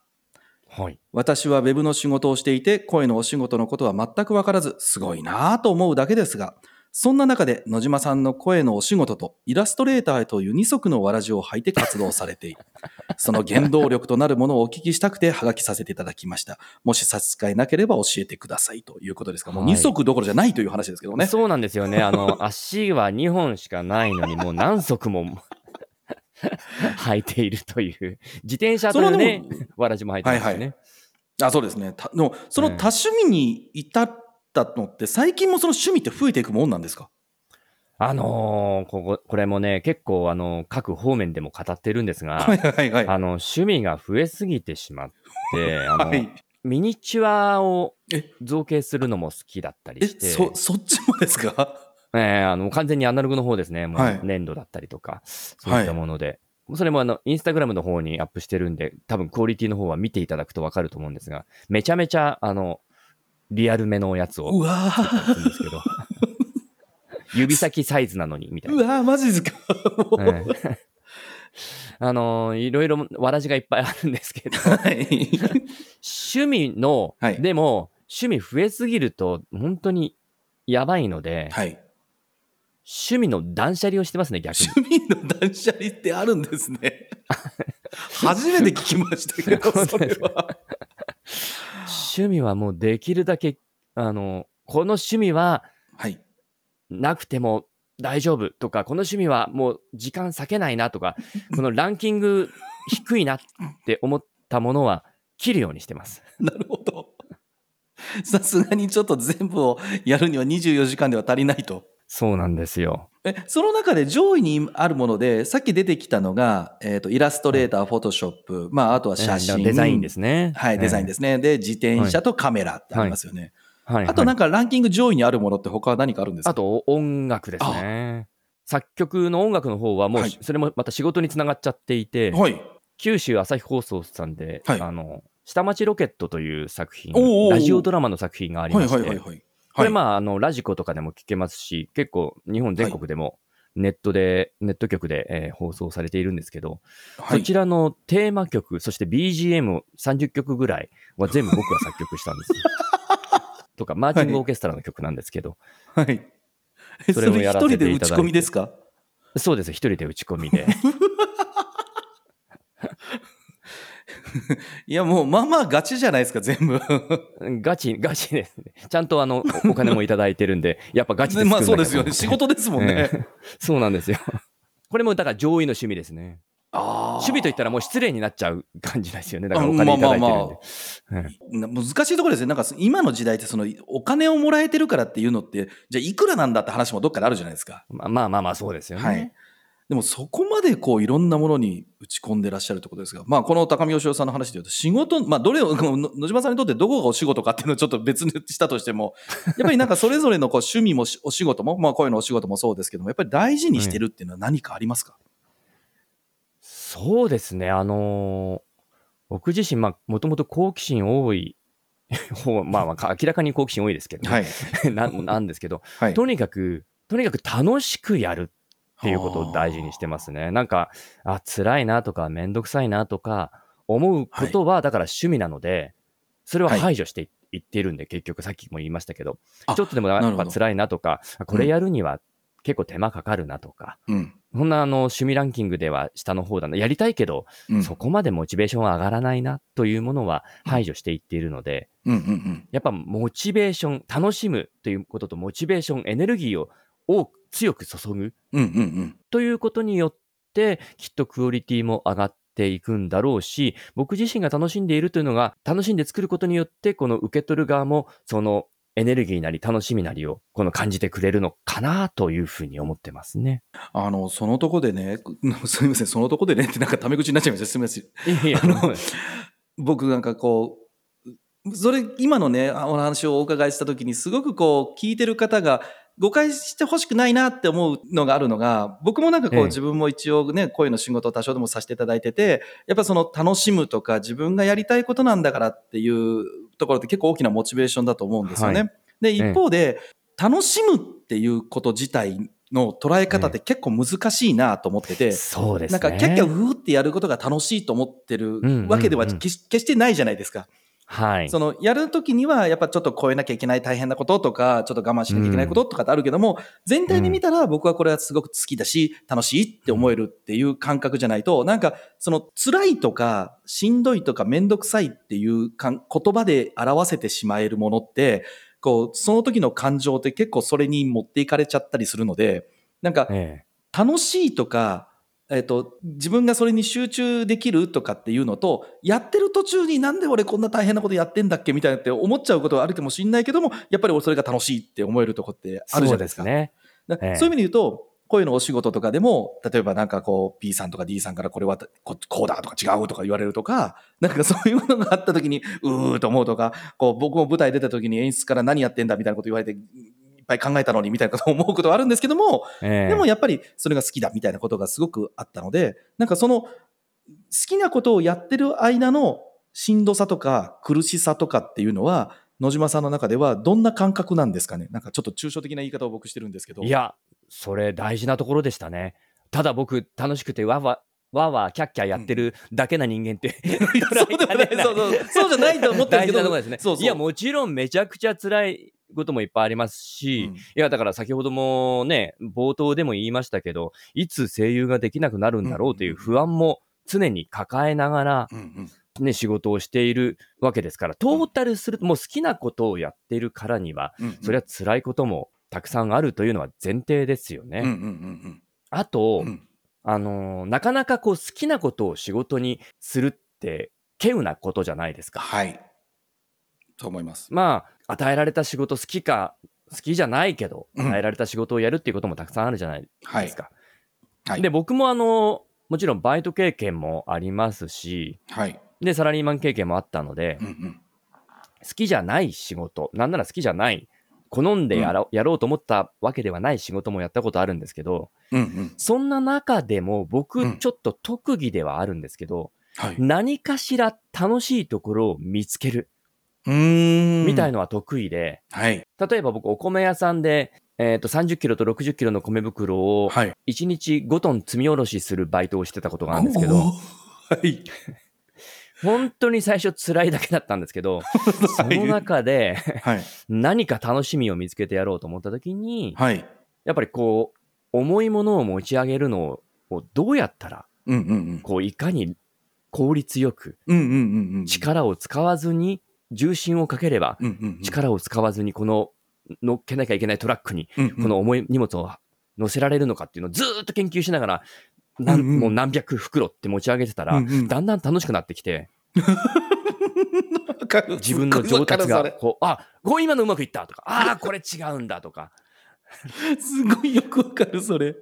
はい。私はウェブの仕事をしていて、声のお仕事のことは全くわからず、すごいなぁと思うだけですが、そんな中で野島さんの声のお仕事とイラストレーターという二足のわらじを履いて活動されている。その原動力となるものをお聞きしたくてハガキさせていただきました。もし差し支えなければ教えてくださいということですが、もうはい二足どころじゃないという話ですけどね。そうなんですよね。あの、足は2本しかないのに、もう何足も 履いているという。自転車というねわらじも履いてますよね。あ、そうですね。たでも、その多趣味に至ったのって、最近もその趣味って増えていくもんなんですか？あのーここ、これもね、結構、あの、各方面でも語ってるんですが、はいはいはい。あの、趣味が増えすぎてしまって、あの、はい。ミニチュアをえ？造形するのも好きだったりえ、して、そ、そっちもですか？えーあの完全にアナログの方ですね、もうはい。粘土だったりとか、そういったもので、それもあのインスタグラムの方にアップしてるんで、多分クオリティの方は見ていただくと分かると思うんですが、めちゃめちゃあのリアルめのやつをうわんですけど、指先サイズなのにみたいうな。わーマジですか あのいろいろわらじがいっぱいあるんですけど、はい。趣味の、はいでも趣味増えすぎると本当にやばいので、はい。趣味の断捨離をしてますね、逆に。趣味の断捨離ってあるんですね。初めて聞きましたけど、それは。趣味はもうできるだけ、あの、この趣味ははい。なくても大丈夫とか、この趣味はもう時間割けないなとか、このランキング低いなって思ったものは切るようにしてます。なるほど。さすがにちょっと全部をやるには24時間では足りないと。そうなんですよ。え、その中で上位にあるもので、さっき出てきたのが、えっ、と、イラストレーター、フォトショップ、まあ、あとは写真。デザインですね。はい、デザインですすね。で、自転車とカメラってありますよね。はい、あとなんか、かランキング上位にあるものって他は何かあるんですか？あと音楽ですね。作曲の音楽の方はもう、はいそれもまた仕事につながっちゃっていて、はい。九州朝日放送さんで、はいあの、下町ロケットという作品ラジオドラマの作品がありはいまして、はいはいはい。これあ、まあ、あの、ラジコとかでも聞けますし、結構日本全国でもネットで、ネット局で、えー放送されているんですけど、はい。そちらのテーマ曲、そして BGM30 曲ぐらいは全部僕が作曲したんです。よ。とか、マーチングオーケストラの曲なんですけど、はい。えそそれをやら一人ていただいて。で打ち込みですか？そうです、一人で打ち込みで。いや、もう、まあまあガチじゃないですか、全部。ガチ、ガチですね。ちゃんとあの、おお金もいただいてるんで、やっぱガチでまあそうですよね。仕事ですもんね。ええそうなんですよ。これもだから上位の趣味ですね。ああ。趣味といったらもう失礼になっちゃう感じですよね。だからお金いただいてるんで。難しいところですね。なんか今の時代ってそのお金をもらえてるからっていうのって、じゃあいくらなんだって話もどっかであるじゃないですか。まあまあまあまあそうですよね。はい。でもそこまでこういろんなものに打ち込んでらっしゃるってことですが、まあこの高見義雄さんの話で言うと仕事、まあどれを、野島さんにとってどこがお仕事かっていうのをちょっと別にしたとしても、やっぱりなんかそれぞれのこう趣味もしお仕事も、まあ声のお仕事もそうですけども、やっぱり大事にしてるっていうのは何かありますか、そうですね。あのー僕自身、まあ、もともと好奇心多い方、まあまあ、明らかに好奇心多いですけど、はい。ななんですけど、はい。とにかく、とにかく楽しくやるっていうことを大事にしてますね。なんか、あ、辛いなとか、めんどくさいなとか、思うことは、だから趣味なので、それは排除していいっているんで、結局、さっきも言いましたけど、あちょっとでもやっぱ辛いなとか、これやるには結構手間かかるなとか、うん。そんなあの趣味ランキングでは下の方だな、やりたいけど、うん。そこまでモチベーションは上がらないなというものは排除していっているので、うんうんうん。やっぱモチベーション、楽しむということと、モチベーション、エネルギーを多く強く注ぐ？うんうんうん。ということによって、きっとクオリティも上がっていくんだろうし、僕自身が楽しんでいるというのが、楽しんで作ることによって、この受け取る側も、そのエネルギーなり楽しみなりを、この感じてくれるのかなというふうに思ってますね。あの、そのとこでね、すみません、そのとこでねってなんかタメ口になっちゃいました。すみません。いやあの僕なんかこう、それ、今のね、お話をお伺いしたときに、すごくこう、聞いてる方が、誤解してほしくないなって思うのがあるのが、僕もなんかこう、ええ自分も一応ね、声の仕事を多少でもさせていただいてて、やっぱその楽しむとか自分がやりたいことなんだからっていうところって結構大きなモチベーションだと思うんですよね。はで、え一方で、楽しむっていうこと自体の捉え方って結構難しいなと思ってて、そうですね。なんかキャッキャウーってやることが楽しいと思ってるわけでは決し決してないじゃないですか。はい。そのやるときにはやっぱちょっと超えなきゃいけない大変なこととか、ちょっと我慢しなきゃいけないこととかってあるけども、全体で見たら僕はこれはすごく好きだし、楽しいって思えるっていう感覚じゃないと、なんかその辛いとかしんどいとかめんどくさいっていうかん言葉で表せてしまえるものって、こう、その時の感情って結構それに持っていかれちゃったりするので、なんかええ。楽しいとか、えっと、自分がそれに集中できるとかっていうのと、やってる途中になんで俺こんな大変なことやってんだっけみたいなって思っちゃうことはあるかもしれないけども、やっぱりそれが楽しいって思えるとこってあるじゃないですか。そうね。だええそういう意味で言うと、声のお仕事とかでも、例えばなんかこう、P さんとか D さんからこれはここうだとか違うとか言われるとか、なんかそういうものがあった時に、うーと思うとか、こう僕も舞台出た時に演出から何やってんだみたいなこと言われて、ぱい考えたのにみたいなことを思うことはあるんですけども、ええでもやっぱりそれが好きだみたいなことがすごくあったので、なんかその好きなことをやってる間のしんどさとか苦しさとかっていうのは、野島さんの中ではどんな感覚なんですかね？なんかちょっと抽象的な言い方を僕してるんですけど。いや、それ大事なところでしたね。ただ僕、楽しくてわわ、わわ、キャッキャやってるだけな人間って、そうでもないそうじゃないと思ってる大けど。事なところですね。そうそういや、もちろんめちゃくちゃ辛いこともいっぱいありますし、うんいや、だから先ほどもね、冒頭でも言いましたけど、いつ声優ができなくなるんだろうという不安も常に抱えながら、うんうんね、仕事をしているわけですから、トータルすると、もう好きなことをやっているからには、うんうんそれは辛いこともたくさんあるというのは前提ですよね。うんうんうんあと、うんうんあのーなかなかこう好きなことを仕事にするって、稀有なことじゃないですか。はい。と思います。まあ、与えられた仕事好きか、好きじゃないけど、うん与えられた仕事をやるっていうこともたくさんあるじゃないはいです。か。はい。で、僕もあの、もちろんバイト経験もありますし、はい。で、サラリーマン経験もあったので、うんうん好きじゃない仕事、なんなら好きじゃない、好んでやろ,、やろうと思ったわけではない仕事もやったことあるんですけど、うんうんそんな中でも僕、うんちょっと特技ではあるんですけど、はい。何かしら楽しいところを見つけるうーんみたいのは得意で、はい。例えば僕お米屋さんで、えー、と30キロと60キロの米袋をはい。1日5トン積み下ろしするバイトをしてたことがあるんですけど、はい。本当に最初辛いだけだったんですけど、その中ではい。何か楽しみを見つけてやろうと思った時に、はい。やっぱりこう、重いものを持ち上げるのをどうやったら、うんうんうん。こう、いかに効率よくうんうんうんうん。力を使わずに、重心をかければ。力を使わずにこの乗っけなきゃいけないトラックに、この重い荷物を乗せられるのかっていうのをずーっと研究しながら、なんうんうん。もう何百袋って持ち上げてたら、うんうん。だんだん楽しくなってきて、自分の上達がこうあこう今のうまくいったとかああこれ違うんだとか。すごいよくわかるそれ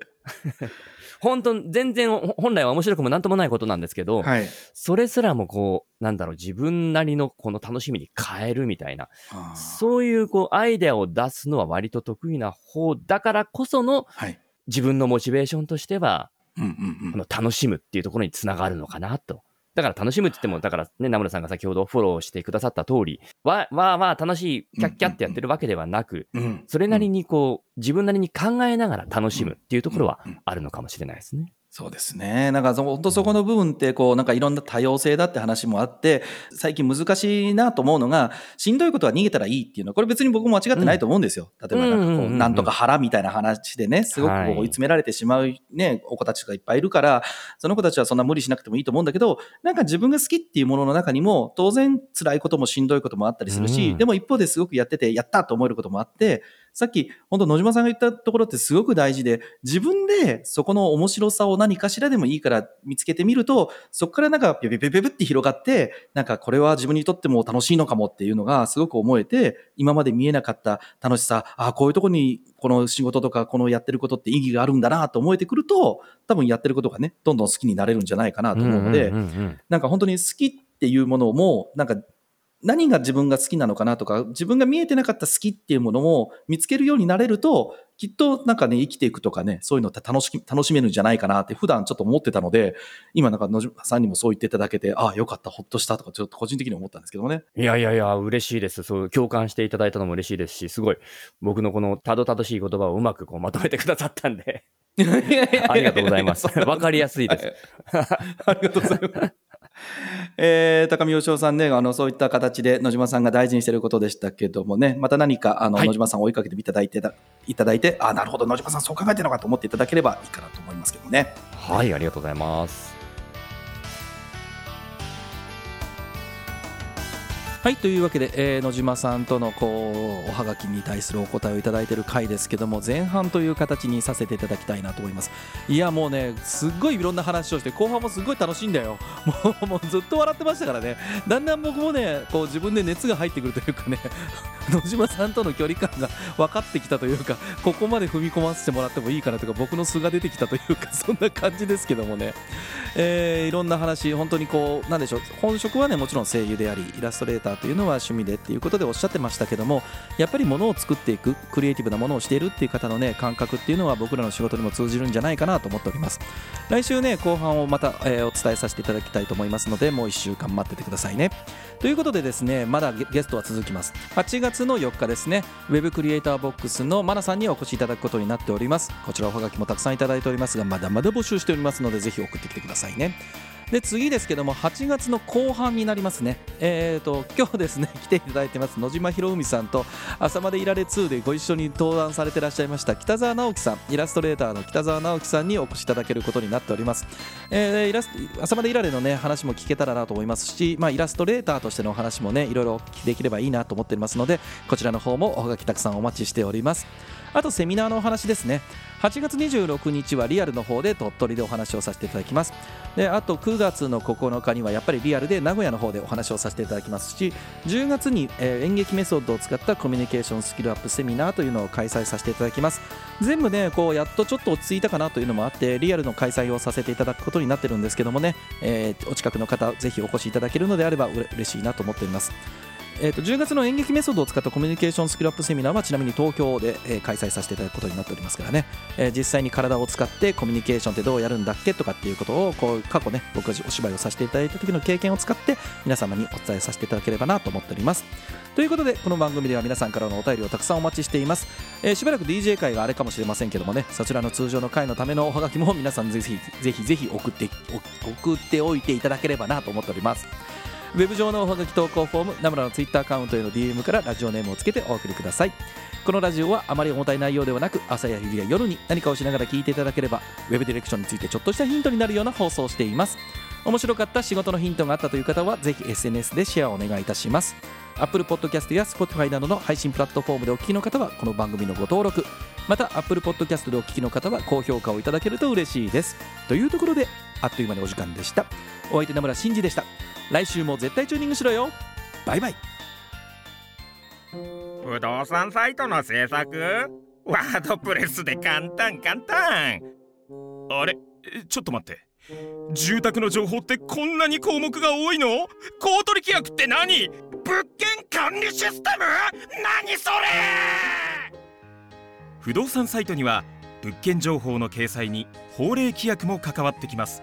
本当全然ほ本来は面白くもなんともないことなんですけど、はい。それすらもこうなんだろう自分なりのこの楽しみに変えるみたいなそういうこうアイデアを出すのは割と得意な方だからこそのはい。自分のモチベーションとしてはうんうんうん。楽しむっていうところにつながるのかなと。だから楽しむって言っても、だからね、名村さんが先ほどフォローしてくださった通り、わ、わーわー楽しい、キャッキャってやってるわけではなく、うん。それなりにこう、自分なりに考えながら楽しむっていうところはあるのかもしれないですね。そうですね。なんかそ、本当そこの部分って、こう、なんかいろんな多様性だって話もあって、最近難しいなと思うのが、しんどいことは逃げたらいいっていうの。は、これ別に僕も間違ってないと思うんですよ。例えばなんかこう、うんうんうんうん。なんとか腹みたいな話でね、すごく追い詰められてしまうね、お子たちがいっぱいいるから、その子たちはそんな無理しなくてもいいと思うんだけど、なんか自分が好きっていうものの中にも、当然辛いこともしんどいこともあったりするし、うん。でも一方ですごくやってて、やったと思えることもあって、さっき、本当野島さんが言ったところってすごく大事で、自分でそこの面白さを何かしらでもいいから見つけてみると、そこからなんかピュピュピュピュピュって広がって、なんかこれは自分にとっても楽しいのかもっていうのがすごく思えて、今まで見えなかった楽しさ、ああ、こういうところにこの仕事とかこのやってることって意義があるんだなと思えてくると、多分やってることがね、どんどん好きになれるんじゃないかなと思うので、なんか本当に好きっていうものも、なんか何が自分が好きなのかなとか、自分が見えてなかった好きっていうものを見つけるようになれると、きっとなんかね、生きていくとかね、そういうのって楽しき楽しめるんじゃないかなって普段ちょっと思ってたので、今なんか野島さんにもそう言っていただけて、ああ、よかった、ほっとしたとか、ちょっと個人的に思ったんですけどもね。いやいやいや、嬉しいです。そう、共感していただいたのも嬉しいですし、すごい、僕のこのたどたどしい言葉をうまくこうまとめてくださったんで、ありがとうございます。わかりやすいです。ありがとうございます。えー、高見義雄さんね、あの、そういった形で野島さんが大事にしていることでしたけどもね、また何か、あの、はい野島さんを追いかけていただいてた、いただいて、あ、なるほど、野島さんそう考えてるのかと思っていただければいいかなと思いますけどね。はい、ありがとうございます。はいというわけで、えー野島さんとのこうおはがきに対するお答えをいただいている回ですけども前半という形にさせていただきたいなと思います。いやもうねすっごいいろんな話をして後半もすごい楽しいんだよ。もうもうずっと笑ってましたからね。だんだん僕もねこう自分で熱が入ってくるというかね 野島さんとの距離感が分かってきたというかここまで踏み込ませてもらってもいいかなというか僕の素が出てきたというか そんな感じですけどもね。えーいろんな話、本当にこう、なんでしょう、本職はね、もちろん声優であり、イラストレーターというのは趣味でっていうことでおっしゃってましたけども、やっぱりものを作っていく、クリエイティブなものをしているっていう方のね、感覚っていうのは僕らの仕事にも通じるんじゃないかなと思っております。来週ね、後半をまた、えーお伝えさせていただきたいと思いますので、もう1週間待っててくださいね。ということでですね、まだゲストは続きます。8月の4日ですね、ウェブクリエイターボックスのマナさんにお越しいただくことになっております。こちらおはがきもたくさんいただいておりますが、まだまだ募集しておりますので、ぜひ送ってきてくださいね。で次ですけども8月の後半になりますね。えーと 今日ですね来ていただいてます野島博文さんと朝までいられ2でご一緒に登壇されてらっしゃいました北澤直樹さんイラストレーターの北澤直樹さんにお越しいただけることになっております、えーイラス朝までいられのね話も聞けたらなと思いますし、まあ、イラストレーターとしてのお話もねいろいろお聞きできればいいなと思っておりますのでこちらの方もおはがきたくさんお待ちしております。あとセミナーのお話ですね。8月26日はリアルの方で鳥取でお話をさせていただきます。であと9月の9日にはやっぱりリアルで名古屋の方でお話をさせていただきますし10月に、えー演劇メソッドを使ったコミュニケーションスキルアップセミナーというのを開催させていただきます。全部ねこうやっとちょっと落ち着いたかなというのもあってリアルの開催をさせていただくことになってるんですけどもね、えーお近くの方ぜひお越しいただけるのであればうれ嬉しいなと思っております。えー、と10月の演劇メソッドを使ったコミュニケーションスキルアップセミナーはちなみに東京で、えー開催させていただくことになっておりますからね、えー実際に体を使ってコミュニケーションってどうやるんだっけ？とかっていうことをこう過去ね僕がお芝居をさせていただいた時の経験を使って皆様にお伝えさせていただければなと思っております。ということでこの番組では皆さんからのお便りをたくさんお待ちしています、えーしばらく DJ 会があれかもしれませんけどもねそちらの通常の会のためのおはがきも皆さんぜひぜひぜひ送って送っておいていただければなと思っております。ウェブ上のおはがき投稿フォーム、ナムラのツイッターアカウントへの DM からラジオネームをつけてお送りください。このラジオはあまり重たい内容ではなく、朝や昼や夜に何かをしながら聞いていただければ、ウェブディレクションについてちょっとしたヒントになるような放送をしています。面白かった仕事のヒントがあったという方は、ぜひ SNS でシェアをお願いいたします。Apple Podcast や Spotify などの配信プラットフォームでお聞きの方は、この番組のご登録、また Apple Podcast でお聞きの方は、高評価をいただけると嬉しいです。というところで、あっという間にお時間でした。お相手、名村真司でした。来週も絶対チューニングしろよバイバイ不動産サイトの制作？ワードプレスで簡単簡単あれ？ちょっと待って住宅の情報ってこんなに項目が多いの？公取規約って何？物件管理システム？何それ？不動産サイトには物件情報の掲載に法令規約も関わってきます。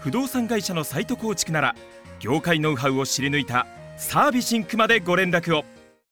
不動産会社のサイト構築なら業界ノウハウを知り抜いたサービシンクまでご連絡を。